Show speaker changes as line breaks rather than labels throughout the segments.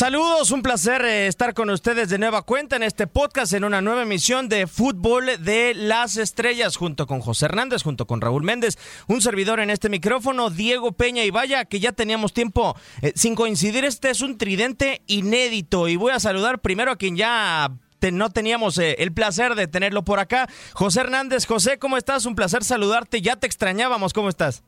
Saludos, un placer eh, estar con ustedes de nueva cuenta en este podcast, en una nueva emisión de Fútbol de las Estrellas, junto con José Hernández, junto con Raúl Méndez, un servidor en este micrófono, Diego Peña y vaya que ya teníamos tiempo eh, sin coincidir, este es un tridente inédito y voy a saludar primero a quien ya no teníamos eh, el placer de tenerlo por acá, José Hernández. José, ¿cómo estás? Un placer saludarte, ya te extrañábamos, ¿cómo estás?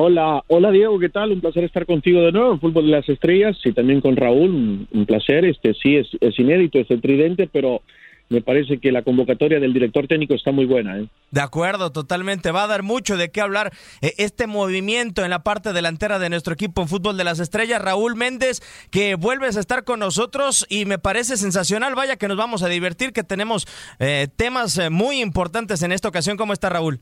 Hola, hola Diego, ¿qué tal? Un placer estar contigo de nuevo en Fútbol de las Estrellas y también con Raúl, un, placer. Este sí es, es inédito, es el tridente, pero me parece que la convocatoria del director técnico está muy buena. ¿eh?
De acuerdo, totalmente. Va a dar mucho de qué hablar eh, este movimiento en la parte delantera de nuestro equipo en fútbol de las estrellas. Raúl Méndez, que vuelves a estar con nosotros y me parece sensacional. Vaya que nos vamos a divertir, que tenemos eh, temas eh, muy importantes en esta ocasión. ¿Cómo está Raúl?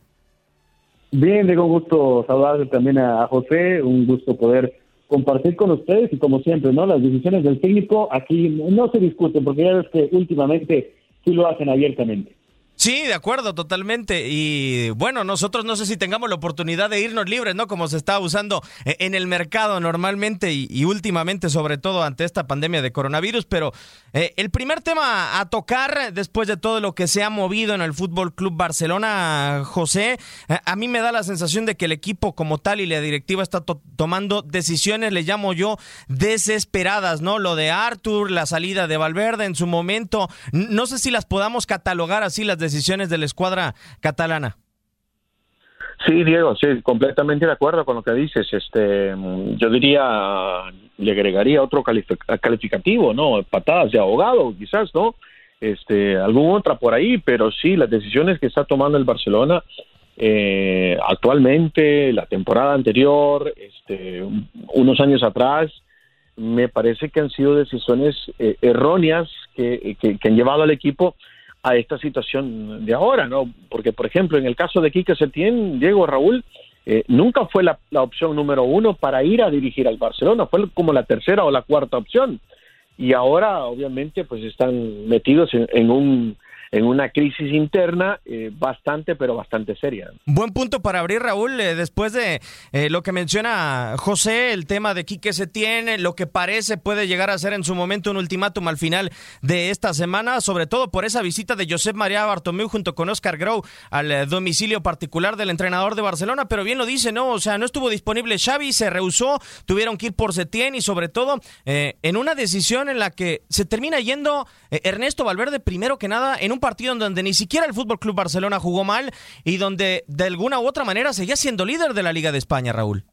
Bien, Diego, un gusto saludar también a José, un gusto poder compartir con ustedes y como siempre, ¿no? Las decisiones del técnico aquí no se discuten porque ya ves que últimamente sí lo hacen abiertamente.
Sí, de acuerdo, totalmente. Y bueno, nosotros no sé si tengamos la oportunidad de irnos libres, ¿no? Como se está usando eh, en el mercado normalmente y, últimamente, sobre todo ante esta pandemia de coronavirus. Pero eh, el primer tema a tocar, después de todo lo que se ha movido en el Fútbol Club Barcelona, José, eh, a mí me da la sensación de que el equipo como tal y la directiva está to tomando decisiones, le llamo yo, desesperadas, ¿no? Lo de Arthur, la salida de Valverde en su momento. No sé si las podamos catalogar así las decisiones de la escuadra catalana.
Sí, Diego, sí, completamente de acuerdo con lo que dices. Este, yo diría, le agregaría otro calificativo, ¿no? Patadas de ahogado, quizás, ¿no? Este, alguna otra por ahí, pero sí, las decisiones que está tomando el Barcelona eh, actualmente, la temporada anterior, este, unos años atrás, me parece que han sido decisiones eh, erróneas que, que, que han llevado al equipo a esta situación de ahora, ¿no? Porque, por ejemplo, en el caso de Quique Setién, Diego Raúl, eh, nunca fue la, la, opción número uno para ir a dirigir al Barcelona, fue como la tercera o la cuarta opción. Y ahora, obviamente, pues están metidos en, en un en una crisis interna eh, bastante, pero bastante seria.
Buen punto para abrir, Raúl, eh, después de eh, lo que menciona José, el tema de Quique tiene, lo que parece puede llegar a ser en su momento un ultimátum al final de esta semana, sobre todo por esa visita de Josep María Bartomeu junto con Oscar Grau al domicilio particular del entrenador de Barcelona, pero bien lo dice, ¿no? O sea, no estuvo disponible Xavi, se rehusó, tuvieron que ir por Setién y sobre todo en una decisión en la que se termina yendo Ernesto Valverde primero que nada en un partido en donde ni siquiera el Fútbol Club Barcelona jugó mal y donde de alguna u otra manera seguía siendo líder de la Liga de España, Raúl.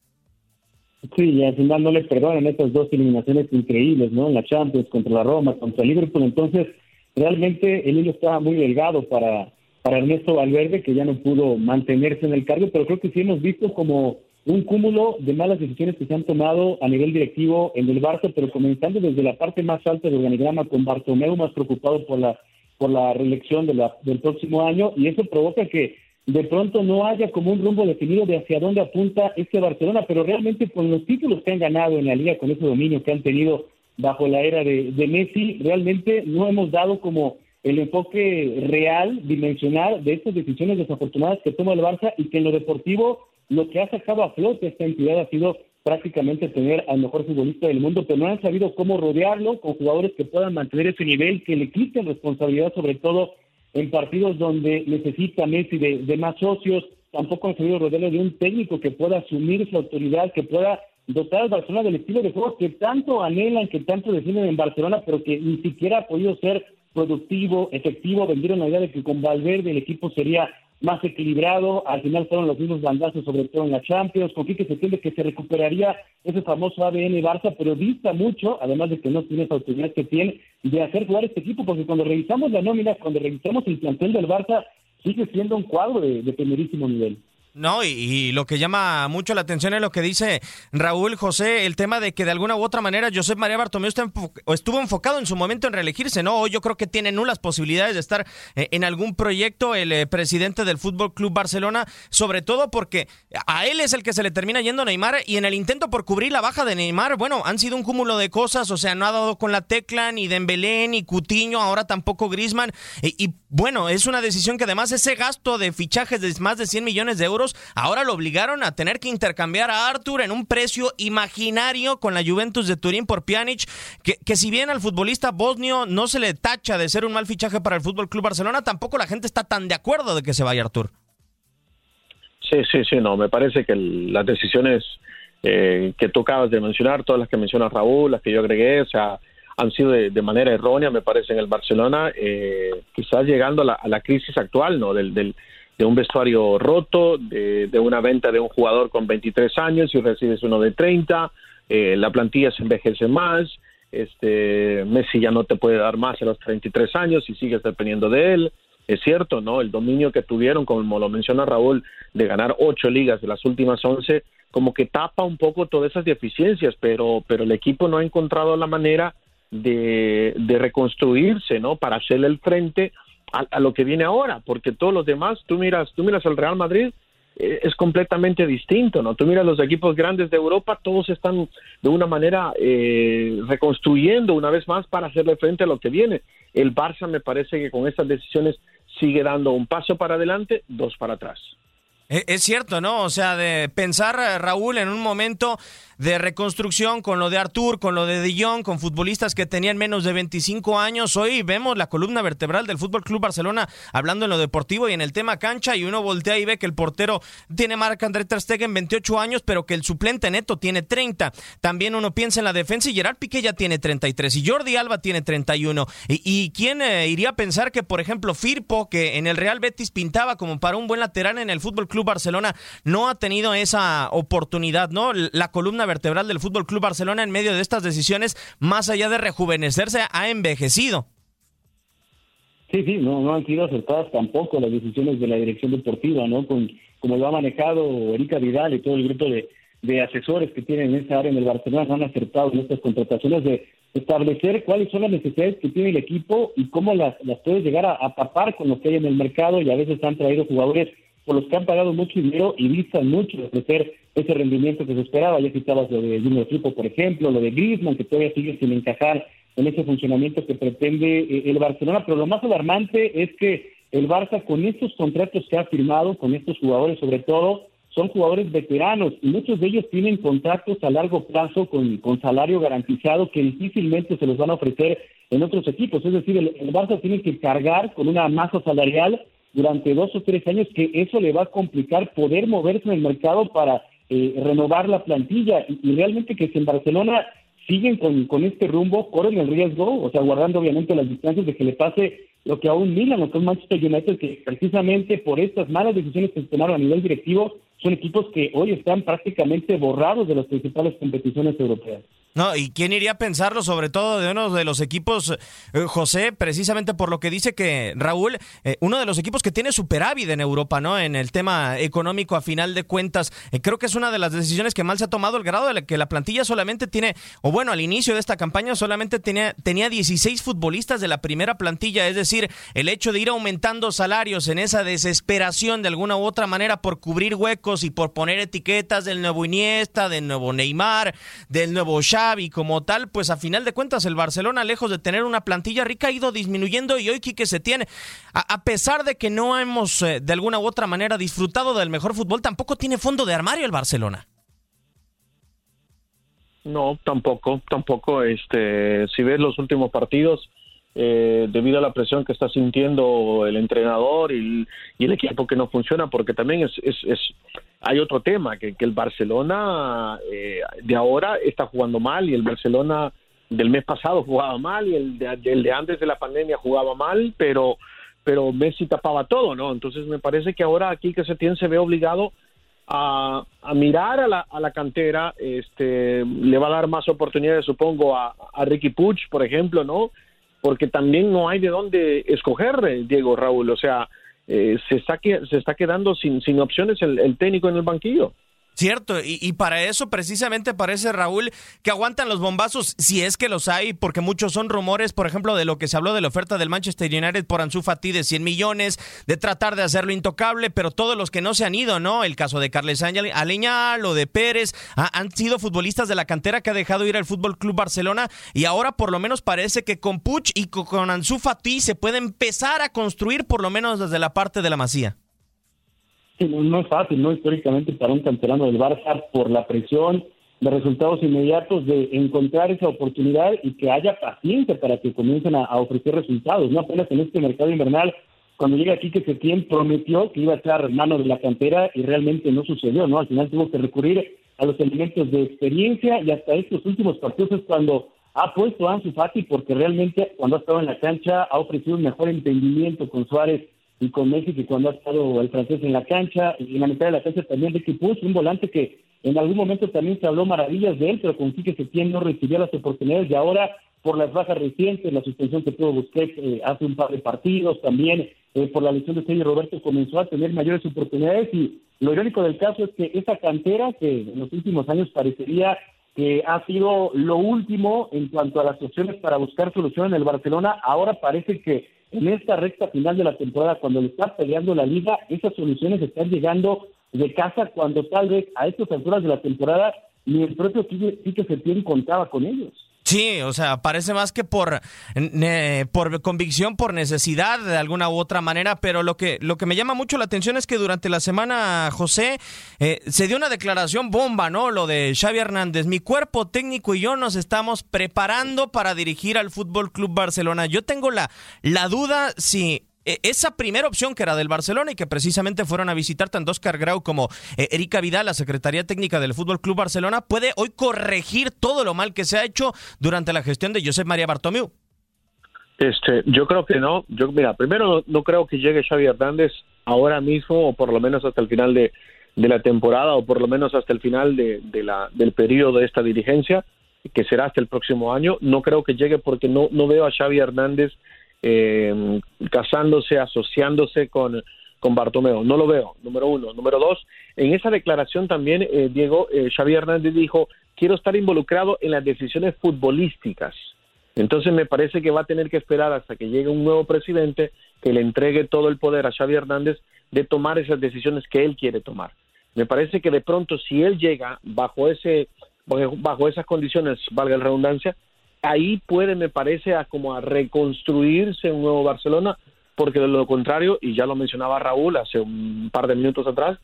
Sí, y al final no les perdonan estas dos eliminaciones increíbles, ¿no? En la Champions, contra la Roma, contra el Liverpool. Entonces, realmente el hilo estaba muy delgado para, para Ernesto Valverde, que ya no pudo mantenerse en el cargo, pero creo que sí hemos visto como un cúmulo de malas decisiones que se han tomado a nivel directivo en el Barça, pero comenzando desde la parte más alta del organigrama, con Bartomeu más preocupado por la por la reelección de la, del próximo año y eso provoca que de pronto no haya como un rumbo definido de hacia dónde apunta este Barcelona, pero realmente con los títulos que han ganado en la liga, con ese dominio que han tenido bajo la era de, de Messi, realmente no hemos dado como el enfoque real, dimensional de estas decisiones desafortunadas que toma el Barça y que en lo deportivo lo que ha sacado a flote esta entidad ha sido prácticamente tener al mejor futbolista del mundo, pero no han sabido cómo rodearlo con jugadores que puedan mantener ese nivel, que le quiten responsabilidad, sobre todo en partidos donde necesita Messi de, más socios. Tampoco han sabido rodearlo de un técnico que pueda asumir su autoridad, que pueda dotar al Barcelona del estilo de juego que tanto anhelan, que tanto defienden en Barcelona, pero que ni siquiera ha podido ser productivo, efectivo. Vendieron la idea de que con Valverde el equipo sería más equilibrado, al final fueron los mismos bandazos, sobre todo en la Champions, con que se entiende que se recuperaría ese famoso ADN Barça, pero dista mucho, además de que no tiene esa autoridad que tiene, de hacer jugar este equipo, porque cuando revisamos la nómina, cuando revisamos el plantel del Barça, sigue siendo un cuadro de primerísimo nivel.
No, y, lo que llama mucho la atención es lo que dice Raúl José, el tema de que de alguna u otra manera Josep María Bartomeu estuvo enfocado en su momento en reelegirse, ¿no? Yo creo que tiene nulas posibilidades de estar eh, en algún proyecto el eh, presidente del Fútbol Club Barcelona, sobre todo porque a él es el que se le termina yendo Neymar y en el intento por cubrir la baja de Neymar, bueno, han sido un cúmulo de cosas, o sea, no ha dado con la tecla ni Dembélé ni Cutiño, ahora tampoco Griezmann y, y bueno, es una decisión que además ese gasto de fichajes de más de 100 millones de euros ahora lo obligaron a tener que intercambiar a Arthur en un precio imaginario con la Juventus de Turín por Pjanic, que, si bien al futbolista bosnio no se le tacha de ser un mal fichaje para el Fútbol Club Barcelona, tampoco la gente está tan de acuerdo de que se vaya Arthur.
Sí, sí, sí, no, me parece que las decisiones eh, que tú acabas de mencionar, todas las que menciona Raúl, las que yo agregué, o sea, han sido de, manera errónea, me parece, en el Barcelona, eh, quizás llegando a la, a la, crisis actual, ¿no? Del, del, de un vestuario roto, de, una venta de un jugador con 23 años y recibes uno de 30, eh, la plantilla se envejece más, este Messi ya no te puede dar más a los 33 años y sigues dependiendo de él. Es cierto, ¿no? El dominio que tuvieron, como lo menciona Raúl, de ganar ocho ligas de las últimas once, como que tapa un poco todas esas deficiencias, pero, pero el equipo no ha encontrado la manera de, de reconstruirse, ¿no? Para hacerle el frente a, lo que viene ahora, porque todos los demás, tú miras, tú miras el Real Madrid, eh, es completamente distinto, ¿no? Tú miras los equipos grandes de Europa, todos están de una manera eh, reconstruyendo una vez más para hacerle frente a lo que viene. El Barça me parece que con estas decisiones sigue dando un paso para adelante, dos para atrás.
Es cierto, ¿no? O sea, de pensar, eh, Raúl, en un momento de reconstrucción con lo de Artur, con lo de De Jong, con futbolistas que tenían menos de 25 años. Hoy vemos la columna vertebral del Fútbol Club Barcelona hablando en lo deportivo y en el tema cancha y uno voltea y ve que el portero tiene marca André Ter Stegen 28 años, pero que el suplente neto tiene 30. También uno piensa en la defensa y Gerard Piqué ya tiene 33 y Jordi Alba tiene 31. ¿Y, y quién eh, iría a pensar que, por ejemplo, Firpo, que en el Real Betis pintaba como para un buen lateral en el Fútbol Club Barcelona, no ha tenido esa oportunidad, ¿no? La columna vertebral del Fútbol Club Barcelona en medio de estas decisiones, más allá de rejuvenecerse, ha envejecido.
Sí, sí, no, no han sido acertadas tampoco las decisiones de la dirección deportiva, ¿no? Con como lo ha manejado Erika Vidal y todo el grupo de, asesores que tienen en esa área en el Barcelona, han acertado en estas contrataciones de establecer cuáles son las necesidades que tiene el equipo y cómo las, las puede llegar a tapar con lo que hay en el mercado y a veces han traído jugadores por los que han pagado mucho dinero y distan mucho de ofrecer ese rendimiento que se esperaba. Ya citabas lo de Junior Tripo, por ejemplo, lo de Griezmann, que todavía sigue sin encajar en ese funcionamiento que pretende eh, el Barcelona. Pero lo más alarmante es que el Barça con estos contratos que ha firmado, con estos jugadores sobre todo, son jugadores veteranos y muchos de ellos tienen contratos a largo plazo con, con salario garantizado que difícilmente se los van a ofrecer en otros equipos. Es decir, el, el Barça tiene que cargar con una masa salarial durante dos o tres años que eso le va a complicar poder moverse en el mercado para eh, renovar la plantilla y, realmente que si en Barcelona siguen con, con este rumbo, corren el riesgo, o sea, guardando obviamente las distancias de que le pase lo que a un Milan o que un Manchester United, que precisamente por estas malas decisiones que se tomaron a nivel directivo, son equipos que hoy están prácticamente borrados de las principales competiciones europeas.
No, ¿y quién iría a pensarlo, sobre todo de uno de los equipos, eh, José, precisamente por lo que dice que Raúl, eh, uno de los equipos que tiene superávit en Europa, ¿no? En el tema económico, a final de cuentas, eh, creo que es una de las decisiones que mal se ha tomado el grado de que la plantilla solamente tiene, o bueno, al inicio de esta campaña solamente tenía, tenía 16 futbolistas de la primera plantilla, es decir, el hecho de ir aumentando salarios en esa desesperación de alguna u otra manera por cubrir huecos y por poner etiquetas del nuevo Iniesta, del nuevo Neymar, del nuevo Xavi, y como tal, pues a final de cuentas el Barcelona, lejos de tener una plantilla rica, ha ido disminuyendo y hoy que se tiene, a, a, pesar de que no hemos eh, de alguna u otra manera disfrutado del mejor fútbol, tampoco tiene fondo de armario el Barcelona.
No, tampoco, tampoco. Este, si ves los últimos partidos, eh, debido a la presión que está sintiendo el entrenador y, el equipo que no funciona, porque también es, es, es hay otro tema, que, que el Barcelona eh, de ahora está jugando mal y el Barcelona del mes pasado jugaba mal y el de, el de antes de la pandemia jugaba mal, pero pero Messi tapaba todo, ¿no? Entonces me parece que ahora aquí que se tiene se ve obligado a, a mirar a la, a la, cantera, este, le va a dar más oportunidades, supongo, a, a Ricky Puig, por ejemplo, ¿no? Porque también no hay de dónde escoger, Diego Raúl, o sea, eh, se, está se está quedando sin, sin opciones el, el técnico en el banquillo.
Cierto, y, y, para eso precisamente parece Raúl que aguantan los bombazos, si es que los hay, porque muchos son rumores, por ejemplo, de lo que se habló de la oferta del Manchester United por Ansu Fati de 100 millones, de tratar de hacerlo intocable, pero todos los que no se han ido, ¿no? El caso de Carles Aleñal o de Pérez, ha, han sido futbolistas de la cantera que ha dejado ir al Fútbol Club Barcelona y ahora por lo menos parece que con Puch y con, con Ansu Fati se puede empezar a construir por lo menos desde la parte de la Masía.
Sí, no, no, es fácil, ¿no? Históricamente para un canterano del Barça, por la presión de resultados inmediatos, de encontrar esa oportunidad y que haya paciencia para que comiencen a, ofrecer resultados, ¿no? Apenas en este mercado invernal, cuando llega aquí que Setién prometió que iba a echar mano de la cantera y realmente no sucedió, ¿no? Al final tuvo que recurrir a los elementos de experiencia y hasta estos últimos partidos es cuando ha puesto a Ansu Fati porque realmente cuando ha estado en la cancha ha ofrecido un mejor entendimiento con Suárez y con que cuando ha estado el francés en la cancha y en la mitad de la cancha también Ricky Puig, un volante que en algún momento también se habló maravillas de él, pero con Quique Setién no recibió las oportunidades y ahora por las bajas recientes, la suspensión que tuvo Busquets eh, hace un par de partidos, también eh, por la lesión de Sergio Roberto comenzó a tener mayores oportunidades y lo irónico del caso es que esa cantera que en los últimos años parecería que ha sido lo último en cuanto a las opciones para buscar solución en el Barcelona, ahora parece que en esta recta final de la temporada, cuando le está peleando la liga, esas soluciones están llegando de casa cuando tal vez a estas alturas de la temporada ni el propio Quique Setién contaba con ellos.
Sí, o sea, parece más que por, por convicción, por necesidad de alguna u otra manera, pero lo que, lo que me llama mucho la atención es que durante la semana, José, eh, se dio una declaración bomba, ¿no? Lo de Xavi Hernández. Mi cuerpo técnico y yo nos estamos preparando para dirigir al Fútbol Club Barcelona. Yo tengo la, la duda si esa primera opción que era del Barcelona y que precisamente fueron a visitar tanto Oscar Grau como eh, Erika Vidal, la Secretaría Técnica del Fútbol Club Barcelona, puede hoy corregir todo lo mal que se ha hecho durante la gestión de Josep María Bartomeu.
Este, yo creo que no. Yo, mira, primero no, creo que llegue Xavi Hernández ahora mismo o por lo menos hasta el final de, la temporada o por lo menos hasta el final de la, del periodo de esta dirigencia, que será hasta el próximo año. No creo que llegue porque no, no veo a Xavi Hernández eh, casándose, asociándose con, con Bartomeo. No lo veo, número uno. Número dos, en esa declaración también, eh, Diego, eh, Xavi Hernández dijo, quiero estar involucrado en las decisiones futbolísticas. Entonces me parece que va a tener que esperar hasta que llegue un nuevo presidente que le entregue todo el poder a Xavi Hernández de tomar esas decisiones que él quiere tomar. Me parece que de pronto si él llega bajo ese bajo esas condiciones, valga la redundancia, ahí puede, me parece, a como a reconstruirse un nuevo Barcelona, porque de lo contrario, y ya lo mencionaba Raúl hace un par de minutos atrás,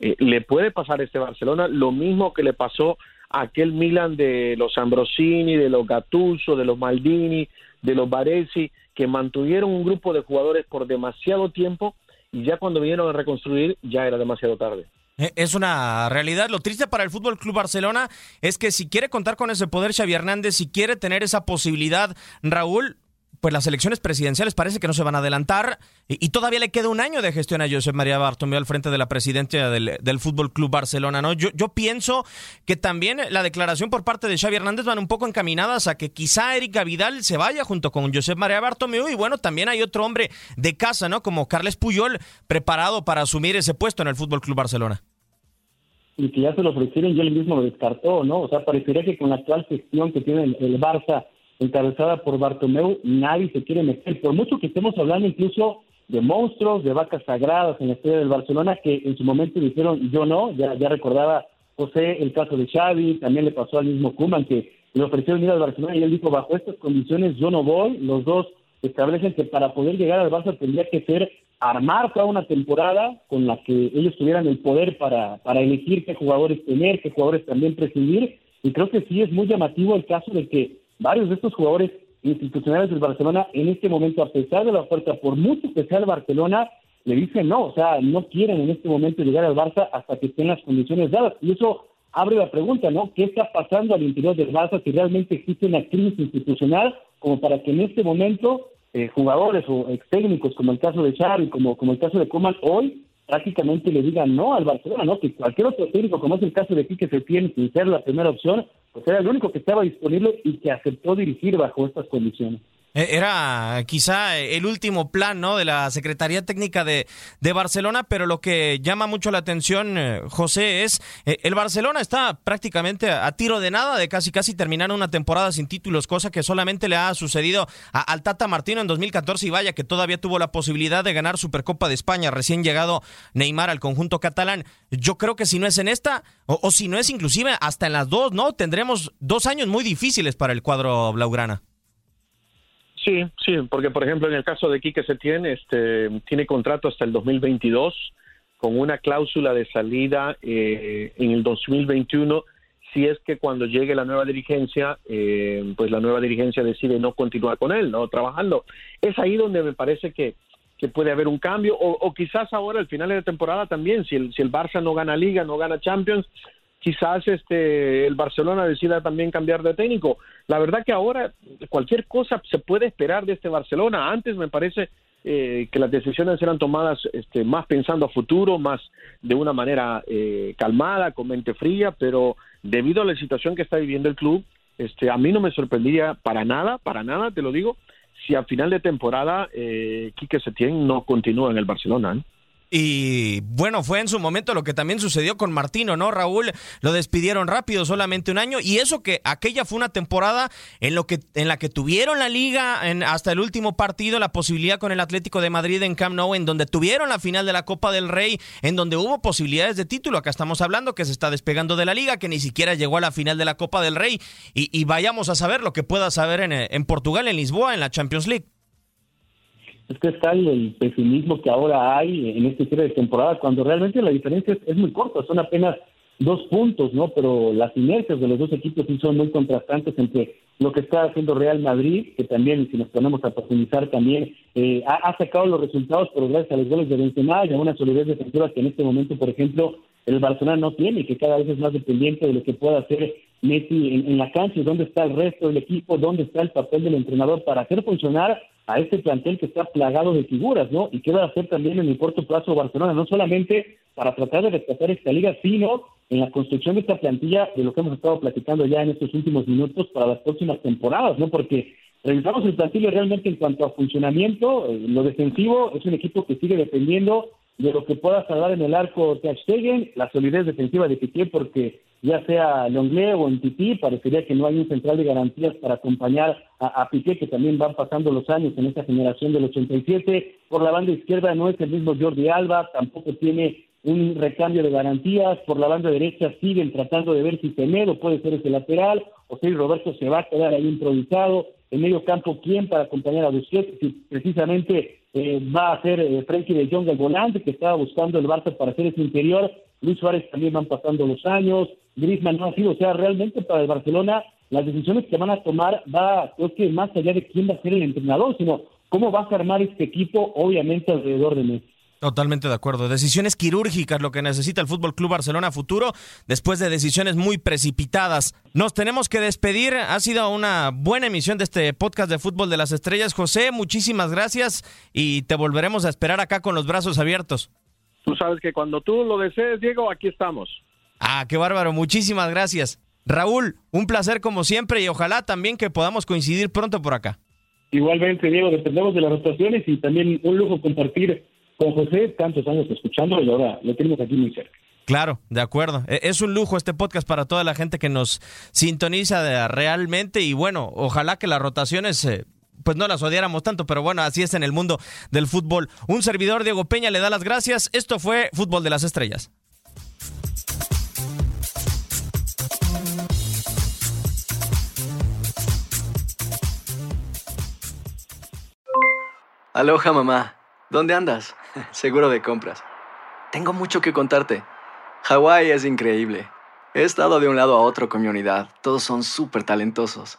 eh, le puede pasar este Barcelona lo mismo que le pasó a aquel Milan de los Ambrosini, de los Gattuso, de los Maldini, de los Baresi, que mantuvieron un grupo de jugadores por demasiado tiempo y ya cuando vinieron a reconstruir ya era demasiado tarde.
Eh, es una realidad. Lo triste para el Fútbol Club Barcelona es que si quiere contar con ese poder Xavi Hernández, si quiere tener esa posibilidad, Raúl, pues las elecciones presidenciales parece que no se van a adelantar y, todavía le queda un año de gestión a Josep María Bartomeu al frente de la presidencia del, del Fútbol Club Barcelona, ¿no? Yo, yo pienso que también la declaración por parte de Xavi Hernández van un poco encaminadas a que quizá Erika Vidal se vaya junto con Josep María Bartomeu y bueno, también hay otro hombre de casa, ¿no? Como Carles Puyol preparado para asumir ese puesto en el Fútbol Club Barcelona
y que ya se lo ofrecieron y él mismo lo descartó, ¿no? O sea, parecería que con la actual gestión que tiene el Barça encabezada por Bartomeu, nadie se quiere meter. Por mucho que estemos hablando incluso de monstruos, de vacas sagradas en la historia del Barcelona, que en su momento dijeron yo no, ya, ya recordaba José el caso de Xavi, también le pasó al mismo Kuman que le ofrecieron ir al Barcelona y él dijo bajo estas condiciones yo no voy, los dos establecen que para poder llegar al Barça tendría que ser armar toda una temporada con la que ellos tuvieran el poder para, para elegir qué jugadores tener, qué jugadores también prescindir, y creo que sí es muy llamativo el caso de que varios de estos jugadores institucionales del Barcelona en este momento, a pesar de la oferta, por mucho que sea el Barcelona, le dicen no, o sea, no quieren en este momento llegar al Barça hasta que estén las condiciones dadas. Y eso abre la pregunta, ¿no? ¿Qué está pasando al interior del Barça si realmente existe una crisis institucional como para que en este momento eh, jugadores o ex técnicos, como el caso de Xavi, como, como el caso de Coman, hoy prácticamente le digan no al Barcelona, ¿no? Que cualquier otro técnico, como es el caso de Quique Setién, sin ser la primera opción, pues era el único que estaba disponible y que aceptó dirigir bajo estas condiciones.
Eh, era quizá el último plan ¿no? de la Secretaría Técnica de, de Barcelona, pero lo que llama mucho la atención, eh, José, es eh, el Barcelona está prácticamente a, tiro de nada de casi casi terminar una temporada sin títulos, cosa que solamente le ha sucedido a, al Tata Martino en 2014 y vaya que todavía tuvo la posibilidad de ganar Supercopa de España, recién llegado Neymar al conjunto catalán. Yo creo que si no es en esta, o, o si no es inclusive hasta en las dos, ¿no? Tendremos dos años muy difíciles para el cuadro blaugrana.
Sí, sí, porque por ejemplo en el caso de Quique Setién, este, tiene contrato hasta el 2022 con una cláusula de salida eh, en el 2021 si es que cuando llegue la nueva dirigencia, eh, pues la nueva dirigencia decide no continuar con él, no trabajando. Es ahí donde me parece que, que puede haber un cambio, o, o, quizás ahora al final de la temporada también, si el, si el Barça no gana Liga, no gana Champions, quizás este el Barcelona decida también cambiar de técnico. La verdad que ahora cualquier cosa se puede esperar de este Barcelona. Antes me parece eh, que las decisiones eran tomadas este, más pensando a futuro, más de una manera eh, calmada, con mente fría, pero debido a la situación que está viviendo el club, este, a mí no me sorprendía para nada, para nada, te lo digo, si a final de temporada eh, Quique Setién no continúa en el Barcelona. ¿eh?
Y bueno, fue en su momento lo que también sucedió con Martino, ¿no? Raúl lo despidieron rápido, solamente un año. Y eso que aquella fue una temporada en, lo que, en la que tuvieron la liga en, hasta el último partido, la posibilidad con el Atlético de Madrid en Camp Nou, en donde tuvieron la final de la Copa del Rey, en donde hubo posibilidades de título. Acá estamos hablando que se está despegando de la liga, que ni siquiera llegó a la final de la Copa del Rey. Y, y vayamos a saber lo que pueda saber en, en Portugal, en Lisboa, en la Champions League
es que está el pesimismo que ahora hay en este cierre de temporada, cuando realmente la diferencia es, muy corta, son apenas dos puntos, ¿no? Pero las inercias de los dos equipos sí son muy contrastantes entre lo que está haciendo Real Madrid, que también, si nos ponemos a profundizar, también eh, ha, sacado los resultados, pero gracias a los goles de Benzema y a una solidez defensiva que en este momento, por ejemplo, el Barcelona no tiene que cada vez es más dependiente de lo que pueda hacer Messi en, en la cancha dónde está el resto del equipo, dónde está el papel del entrenador para hacer funcionar a este plantel que está plagado de figuras, ¿no? Y qué va a hacer también en el corto plazo Barcelona, no solamente para tratar de rescatar esta liga, sino en la construcción de esta plantilla de lo que hemos estado platicando ya en estos últimos minutos para las próximas temporadas, ¿no? Porque revisamos el plantillo realmente en cuanto a funcionamiento, eh, lo defensivo es un equipo que sigue dependiendo de lo que pueda salvar en el arco Ter Stegen, la solidez defensiva de Piqué, porque ya sea Longlé o en Titi, parecería que no hay un central de garantías para acompañar a, a, Piqué, que también van pasando los años en esta generación del 87. Por la banda izquierda no es el mismo Jordi Alba, tampoco tiene un recambio de garantías. Por la banda derecha siguen tratando de ver si Temedo puede ser ese lateral José Roberto se va a quedar ahí improvisado, en medio campo, ¿quién para acompañar a Busquets? Si precisamente eh, va a ser eh, de Jong el volante que estaba buscando el Barça para hacer ese interior, Luis Suárez también van pasando los años, Griezmann no ha sido, o sea, realmente para el Barcelona las decisiones que van a tomar va, creo que más allá de quién va a ser el entrenador, sino cómo vas a armar este equipo, obviamente alrededor de Messi.
Totalmente de acuerdo. Decisiones quirúrgicas, lo que necesita el Fútbol Club Barcelona futuro, después de decisiones muy precipitadas. Nos tenemos que despedir. Ha sido una buena emisión de este podcast de Fútbol de las Estrellas. José, muchísimas gracias y te volveremos a esperar acá con los brazos abiertos.
Tú sabes que cuando tú lo desees, Diego, aquí estamos.
Ah, qué bárbaro. Muchísimas gracias. Raúl, un placer como siempre y ojalá también que podamos coincidir pronto por acá.
Igualmente, Diego, dependemos de las rotaciones y también un lujo compartir con José tantos años escuchando y ahora lo tenemos aquí muy cerca.
Claro, de acuerdo. E, es un lujo este podcast para toda la gente que nos sintoniza realmente y bueno, ojalá que las rotaciones eh, pues no las odiáramos tanto, pero bueno, así es en el mundo del fútbol. Un servidor, Diego Peña, le da las gracias. Esto fue Fútbol de las Estrellas.
Aloha mamá, ¿dónde andas? Seguro de compras. Tengo mucho que contarte. Hawái es increíble. He estado de un lado a otro con mi unidad. Todos son súper talentosos.